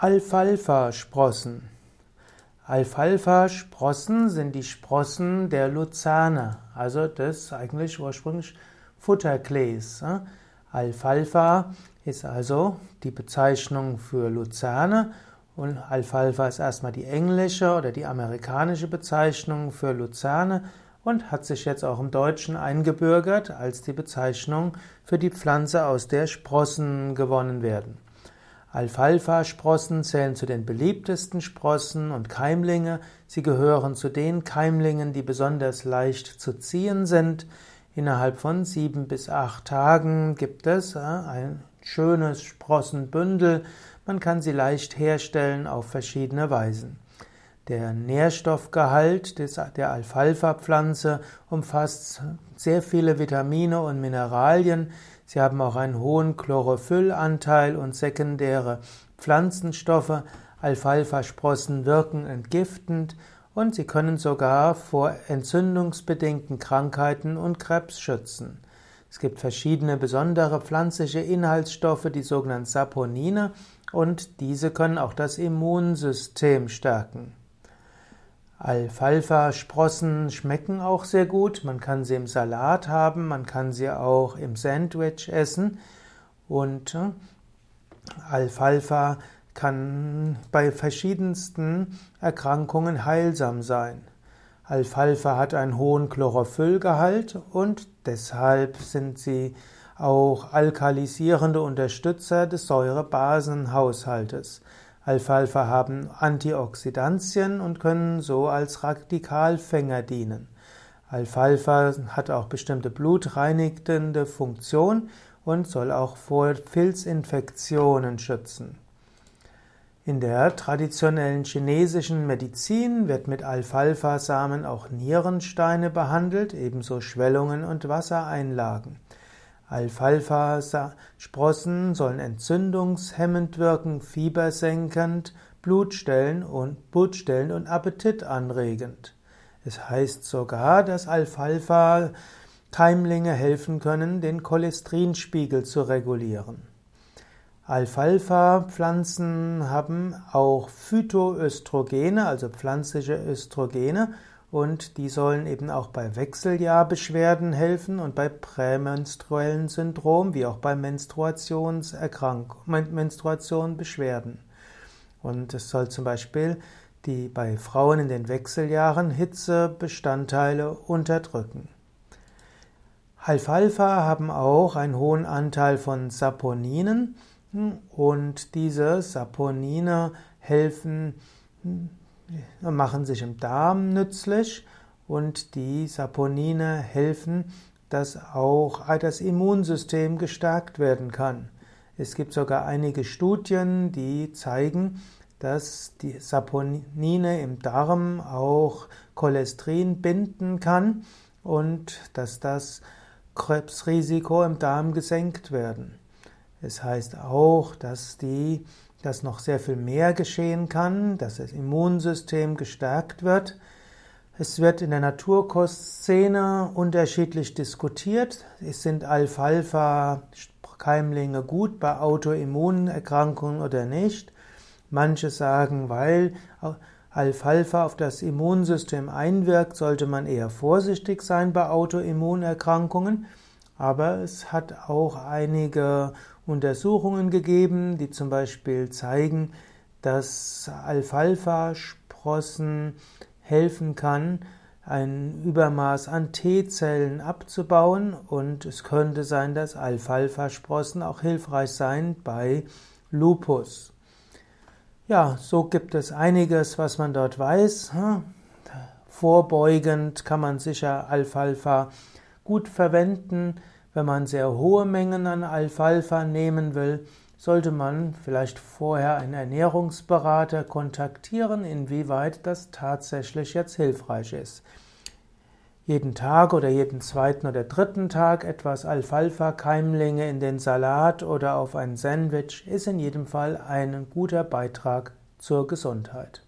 Alfalfa-Sprossen. Alfalfa-Sprossen sind die Sprossen der Luzerne, also des eigentlich ursprünglich Futterklees. Alfalfa ist also die Bezeichnung für Luzerne und Alfalfa ist erstmal die englische oder die amerikanische Bezeichnung für Luzerne und hat sich jetzt auch im Deutschen eingebürgert als die Bezeichnung für die Pflanze, aus der Sprossen gewonnen werden. Alfalfa-Sprossen zählen zu den beliebtesten Sprossen und Keimlinge. Sie gehören zu den Keimlingen, die besonders leicht zu ziehen sind. Innerhalb von sieben bis acht Tagen gibt es äh, ein schönes Sprossenbündel. Man kann sie leicht herstellen auf verschiedene Weisen. Der Nährstoffgehalt der Alfalfa-Pflanze umfasst sehr viele Vitamine und Mineralien. Sie haben auch einen hohen Chlorophyllanteil und sekundäre Pflanzenstoffe. Alfalfa-Sprossen wirken entgiftend und sie können sogar vor entzündungsbedingten Krankheiten und Krebs schützen. Es gibt verschiedene besondere pflanzliche Inhaltsstoffe, die sogenannten Saponine, und diese können auch das Immunsystem stärken. Alfalfa-Sprossen schmecken auch sehr gut. Man kann sie im Salat haben, man kann sie auch im Sandwich essen. Und äh, Alfalfa kann bei verschiedensten Erkrankungen heilsam sein. Alfalfa hat einen hohen Chlorophyllgehalt und deshalb sind sie auch alkalisierende Unterstützer des Säurebasenhaushaltes. Alfalfa haben Antioxidantien und können so als Radikalfänger dienen. Alfalfa hat auch bestimmte blutreinigende Funktion und soll auch vor Pilzinfektionen schützen. In der traditionellen chinesischen Medizin wird mit Alfalfa-Samen auch Nierensteine behandelt, ebenso Schwellungen und Wassereinlagen. Alfalfa-Sprossen sollen entzündungshemmend wirken, fiebersenkend, Blutstellen und, Blutstellen und appetitanregend. Es heißt sogar, dass Alfalfa-Keimlinge helfen können, den Cholesterinspiegel zu regulieren. Alfalfa-Pflanzen haben auch Phytoöstrogene, also pflanzliche Östrogene, und die sollen eben auch bei Wechseljahrbeschwerden helfen und bei prämenstruellen Syndrom wie auch bei Menstruationserkrankungen, Menstruationbeschwerden. Und es soll zum Beispiel die bei Frauen in den Wechseljahren Hitzebestandteile unterdrücken. Alfalfa haben auch einen hohen Anteil von Saponinen und diese Saponine helfen machen sich im Darm nützlich und die Saponine helfen, dass auch das Immunsystem gestärkt werden kann. Es gibt sogar einige Studien, die zeigen, dass die Saponine im Darm auch Cholesterin binden kann und dass das Krebsrisiko im Darm gesenkt werden. Es heißt auch, dass die dass noch sehr viel mehr geschehen kann, dass das Immunsystem gestärkt wird. Es wird in der Naturkostszene unterschiedlich diskutiert. Es sind Alfalfa-Keimlinge gut bei Autoimmunerkrankungen oder nicht. Manche sagen, weil Alfalfa auf das Immunsystem einwirkt, sollte man eher vorsichtig sein bei Autoimmunerkrankungen. Aber es hat auch einige Untersuchungen gegeben, die zum Beispiel zeigen, dass Alfalfa-Sprossen helfen kann, ein Übermaß an T-Zellen abzubauen und es könnte sein, dass Alfalfa-Sprossen auch hilfreich sein bei Lupus. Ja, so gibt es einiges, was man dort weiß. Vorbeugend kann man sicher Alfalfa gut verwenden. Wenn man sehr hohe Mengen an Alfalfa nehmen will, sollte man vielleicht vorher einen Ernährungsberater kontaktieren, inwieweit das tatsächlich jetzt hilfreich ist. Jeden Tag oder jeden zweiten oder dritten Tag etwas Alfalfa-Keimlinge in den Salat oder auf ein Sandwich ist in jedem Fall ein guter Beitrag zur Gesundheit.